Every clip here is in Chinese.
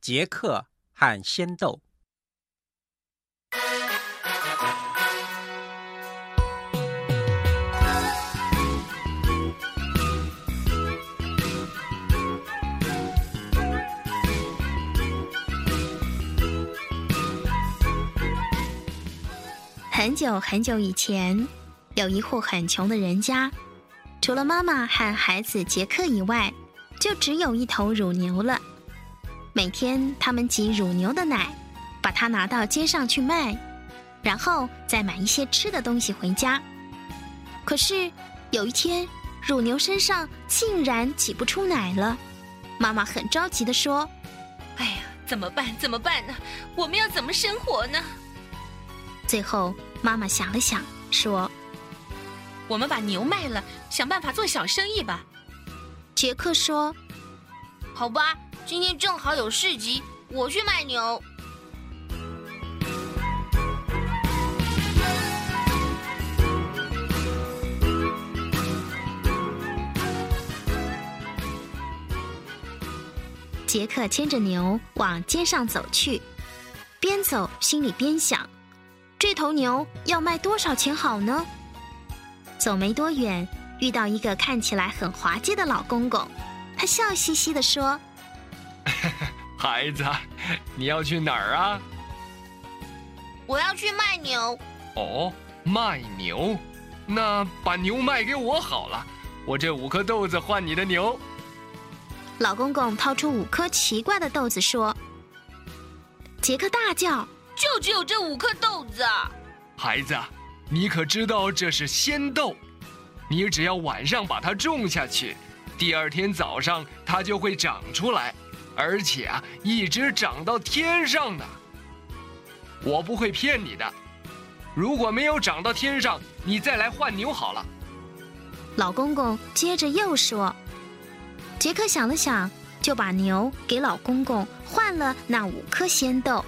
杰克和仙豆。很久很久以前，有一户很穷的人家，除了妈妈和孩子杰克以外，就只有一头乳牛了。每天，他们挤乳牛的奶，把它拿到街上去卖，然后再买一些吃的东西回家。可是有一天，乳牛身上竟然挤不出奶了，妈妈很着急的说：“哎呀，怎么办？怎么办呢？我们要怎么生活呢？”最后，妈妈想了想，说：“我们把牛卖了，想办法做小生意吧。”杰克说：“好吧，今天正好有市集，我去卖牛。”杰克牵着牛往街上走去，边走心里边想。这头牛要卖多少钱好呢？走没多远，遇到一个看起来很滑稽的老公公，他笑嘻嘻地说：“ 孩子，你要去哪儿啊？”“我要去卖牛。”“哦，卖牛，那把牛卖给我好了，我这五颗豆子换你的牛。”老公公掏出五颗奇怪的豆子说：“杰克大叫。”就只有这五颗豆子，孩子，你可知道这是仙豆？你只要晚上把它种下去，第二天早上它就会长出来，而且啊，一直长到天上呢。我不会骗你的，如果没有长到天上，你再来换牛好了。老公公接着又说：“杰克想了想，就把牛给老公公换了那五颗仙豆。”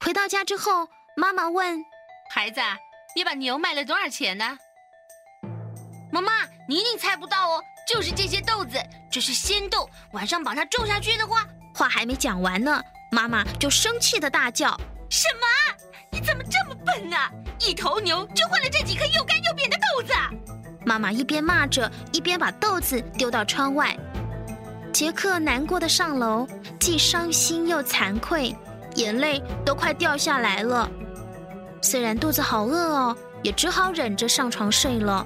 回到家之后，妈妈问：“孩子，你把牛卖了多少钱呢？”妈妈，你一定猜不到哦，就是这些豆子，这是仙豆。晚上把它种下去的话，话还没讲完呢，妈妈就生气的大叫：“什么？你怎么这么笨呢？一头牛就换了这几颗又干又扁的豆子！”妈妈一边骂着，一边把豆子丢到窗外。杰克难过的上楼，既伤心又惭愧。眼泪都快掉下来了，虽然肚子好饿哦，也只好忍着上床睡了。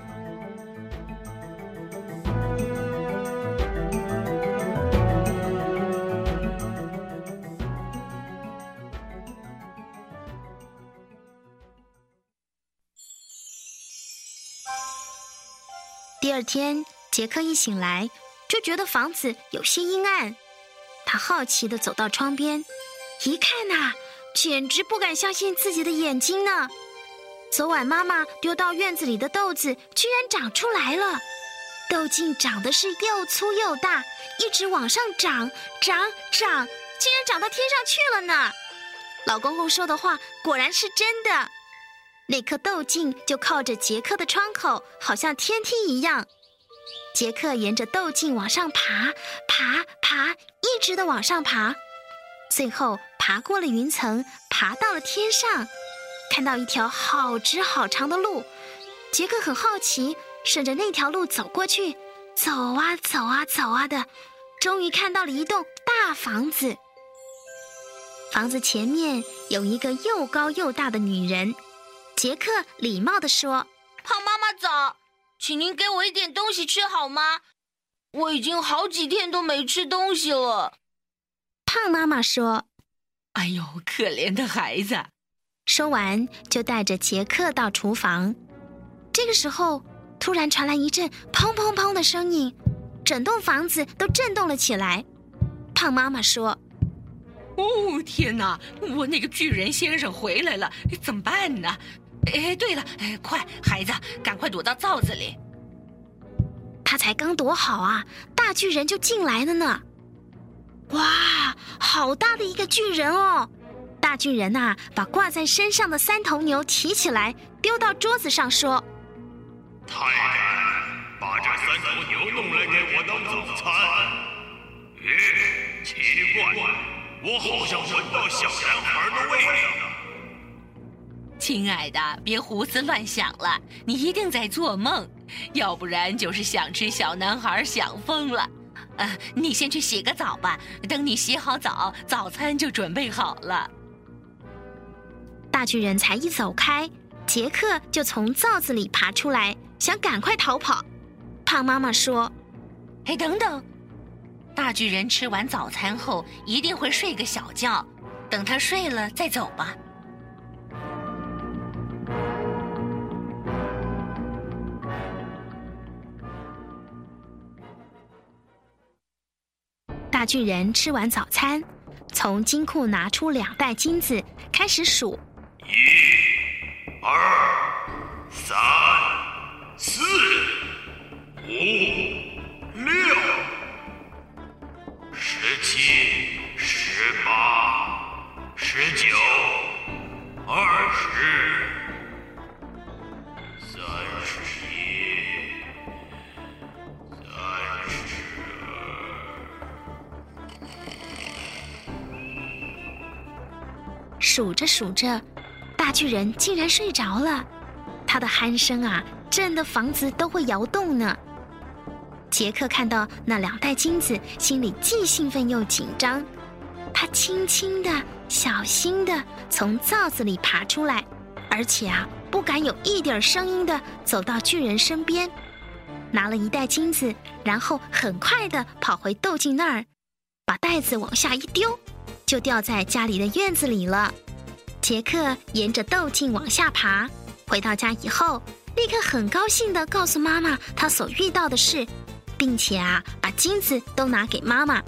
第二天，杰克一醒来就觉得房子有些阴暗，他好奇的走到窗边。一看呐，简直不敢相信自己的眼睛呢！昨晚妈妈丢到院子里的豆子居然长出来了，豆茎长得是又粗又大，一直往上长，长长，竟然长到天上去了呢！老公公说的话果然是真的，那颗豆茎就靠着杰克的窗口，好像天梯一样。杰克沿着豆茎往上爬，爬爬，一直的往上爬。最后爬过了云层，爬到了天上，看到一条好直好长的路。杰克很好奇，顺着那条路走过去，走啊走啊走啊的，终于看到了一栋大房子。房子前面有一个又高又大的女人。杰克礼貌地说：“胖妈妈早，请您给我一点东西吃好吗？我已经好几天都没吃东西了。”胖妈妈说：“哎呦，可怜的孩子！”说完，就带着杰克到厨房。这个时候，突然传来一阵“砰砰砰”的声音，整栋房子都震动了起来。胖妈妈说：“哦，天哪！我那个巨人先生回来了，怎么办呢？”哎，对了，哎，快，孩子，赶快躲到灶子里。他才刚躲好啊，大巨人就进来了呢。哇，好大的一个巨人哦！大大巨人呐、把挂在身上的三头牛提起来，丢到桌子上，说太太，把这三头牛弄来给我当早餐。咦，奇怪，我好像闻到小男孩的味道。亲爱的，别胡思乱想了，你一定在做梦，要不然就是想吃小男孩想疯了。呃，你先去洗个澡吧，等你洗好澡，早餐就准备好了。：“大巨人才一走开，杰克就从灶子里爬出来，想赶快逃跑。”胖妈妈说哎，等等，大巨人吃完早餐后一定会睡个小觉，等他睡了再走吧。巨人吃完早餐，从金库拿出两袋金子，开始数。一、二、三、四、五、六、十七、十八、十九、二十、数着数着，大巨人竟然睡着了。他的鼾声啊，震得房子都会摇动呢。杰克看到那两袋金子，心里既兴奋又紧张。他轻轻的、小心的从灶子里爬出来，而且啊，不敢有一点声音的走到巨人身边，拿了一袋金子，然后很快的跑回豆茎那儿，把袋子往下一丢。就掉在家里的院子里了。杰克沿着豆茎往下爬，回到家以后，立刻很高兴地告诉妈妈他所遇到的事，并且啊，把金子都拿给妈妈。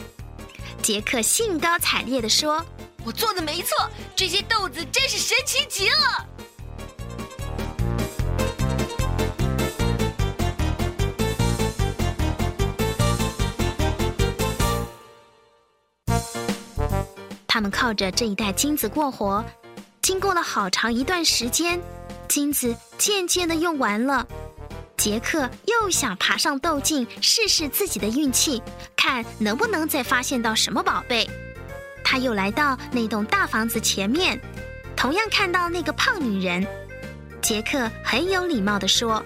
杰克兴高采烈地说我做的没错，这些豆子真是神奇极了。他们靠着这一袋金子过活，经过了好长一段时间，金子渐渐的用完了。杰克又想爬上豆茎试试自己的运气，看能不能再发现到什么宝贝。他又来到那栋大房子前面，同样看到那个胖女人。杰克很有礼貌地说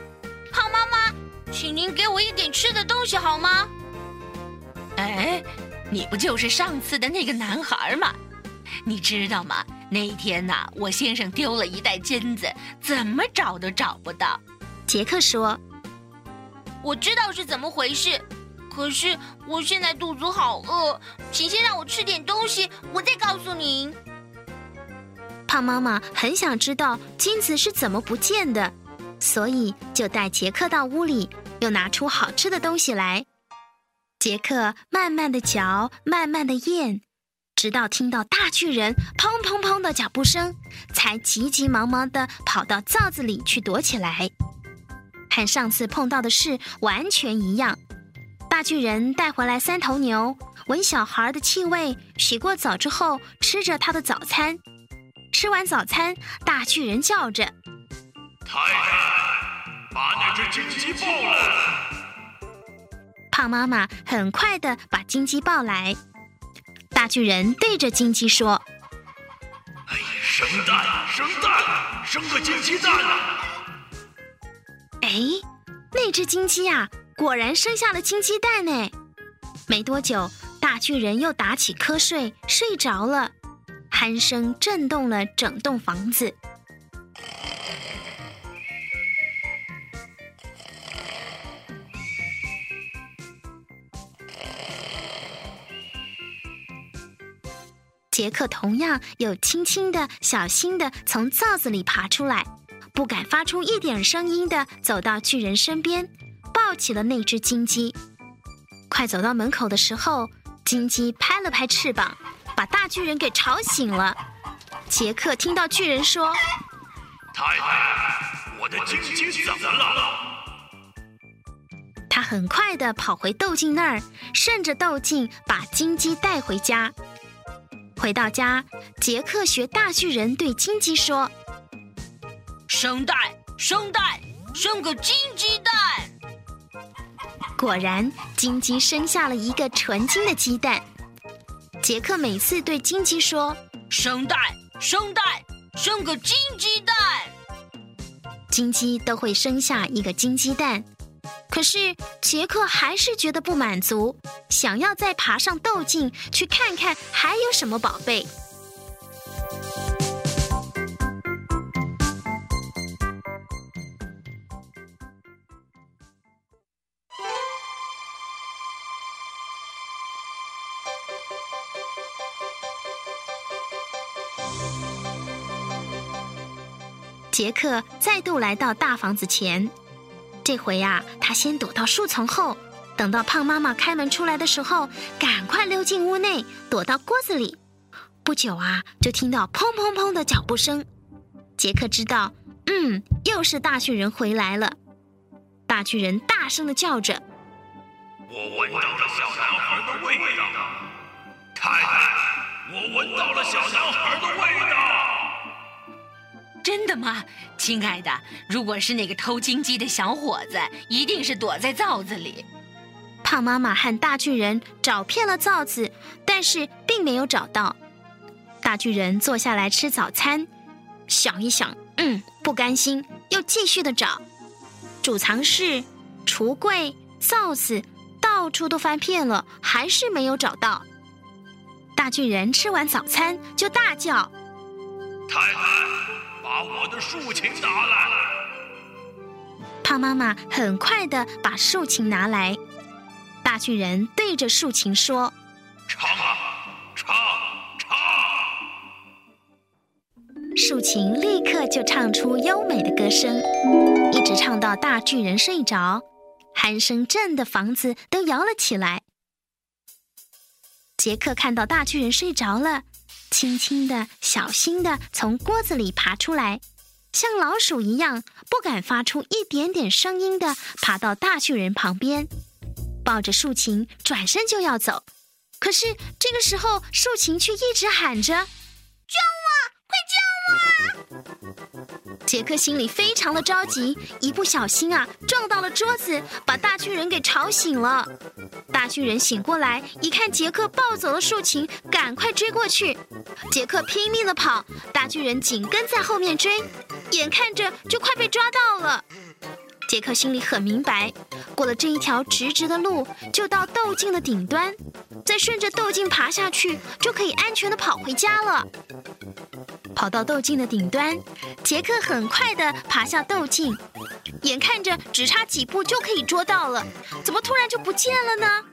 胖妈妈，请您给我一点吃的东西好吗？哎，你不就是上次的那个男孩吗？你知道吗？那一天呐、我先生丢了一袋金子，怎么找都找不到。：“杰克说，我知道是怎么回事，可是我现在肚子好饿，请先让我吃点东西，我再告诉您。胖妈妈很想知道金子是怎么不见的，所以就带杰克到屋里，又拿出好吃的东西来。杰克慢慢的嚼，慢慢的咽，直到听到大巨人砰砰砰的脚步声，才急急忙忙的跑到灶子里去躲起来。和上次碰到的事完全一样，大巨人带回来三头牛，闻小孩的气味，洗过澡之后吃着他的早餐。吃完早餐，大巨人叫着太太，把那只金鸡抱来。胖妈妈很快的把金鸡抱来。大巨人对着金鸡说哎，生蛋，生蛋，生个金鸡蛋啊！：“哎，那只金鸡啊，果然生下了金鸡蛋呢。”没多久，大巨人又打起瞌睡，睡着了，鼾声震动了整栋房子。杰克同样又轻轻的、小心的从灶子里爬出来，不敢发出一点声音的走到巨人身边，抱起了那只金鸡。快走到门口的时候，金鸡拍了拍翅膀，把大巨人给吵醒了。杰克听到巨人说太太，我的金鸡怎么了？他很快的跑回豆茎那儿，顺着豆茎把金鸡带回家。回到家，杰克学大巨人对金鸡说：“生蛋，生蛋，生个金鸡蛋。”果然，金鸡生下了一个纯金的鸡蛋。杰克每次对金鸡说：“生蛋，生蛋，生个金鸡蛋。”金鸡都会生下一个金鸡蛋。可是杰克还是觉得不满足，想要再爬上豆茎去看看还有什么宝贝。杰克再度来到大房子前。这回呀，他先躲到树丛后，等到胖妈妈开门出来的时候，赶快溜进屋内，躲到锅子里。不久啊，就听到砰砰砰的脚步声。杰克知道，嗯，又是大巨人回来了。大巨人大声的叫着：“我闻到了小男孩的味道，太太，我闻到了小男孩的味道。”真的吗，亲爱的？如果是那个偷金鸡的小伙子，一定是躲在灶子里。胖妈妈和大巨人找遍了灶子，但是并没有找到。大巨人坐下来吃早餐，想一想，嗯，不甘心，又继续的找。储藏室、橱柜、灶子，到处都翻遍了，还是没有找到。大巨人吃完早餐就大叫：“太太！”把我的竖琴拿来！胖妈妈很快的把竖琴拿来，大巨人对着竖琴说：“唱啊，唱，唱！”竖琴立刻就唱出优美的歌声，一直唱到大巨人睡着，鼾声震的房子都摇了起来。杰克看到大巨人睡着了。轻轻的、小心的从锅子里爬出来，像老鼠一样，不敢发出一点点声音的爬到大巨人旁边，抱着竖琴转身就要走。可是这个时候，竖琴却一直喊着：“救我！快救我！”杰克心里非常的着急，一不小心啊，撞到了桌子，把大巨人给吵醒了。大巨人醒过来，一看杰克抱走了竖琴，赶快追过去。杰克拼命的跑，大巨人紧跟在后面追，眼看着就快被抓到了。杰克心里很明白，过了这一条直直的路，就到豆茎的顶端，再顺着豆茎爬下去，就可以安全的跑回家了。跑到豆茎的顶端，杰克很快的爬下豆茎，眼看着只差几步就可以捉到了，怎么突然就不见了呢？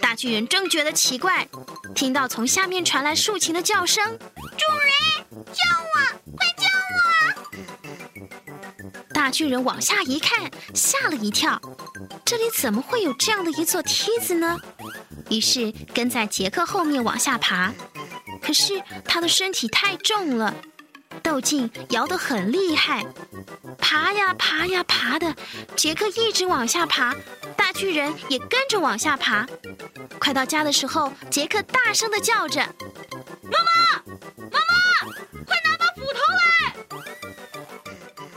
大巨人正觉得奇怪，听到从下面传来竖琴的叫声：“主人，救我，大巨人往下一看，吓了一跳，这里怎么会有这样的一座梯子呢？于是跟在杰克后面往下爬，可是他的身体太重了，斗劲摇得很厉害，爬呀爬呀爬的，杰克一直往下爬，大巨人也跟着往下爬。快到家的时候，杰克大声的叫着：“，妈妈，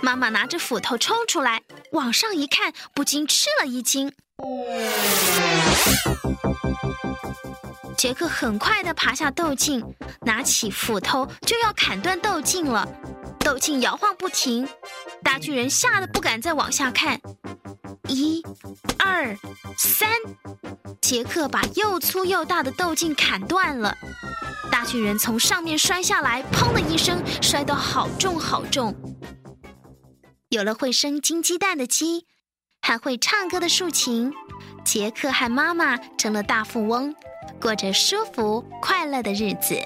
妈妈拿着斧头冲出来，往上一看，不禁吃了一惊。杰克很快的爬下豆茎，拿起斧头就要砍断豆茎了。豆茎摇晃不停，大巨人吓得不敢再往下看。一、二、三。杰克把又粗又大的豆茎砍断了，大巨人从上面摔下来，砰的一声，摔得好重好重。有了会生金鸡蛋的鸡，还会唱歌的竖琴，杰克和妈妈成了大富翁，过着舒服快乐的日子。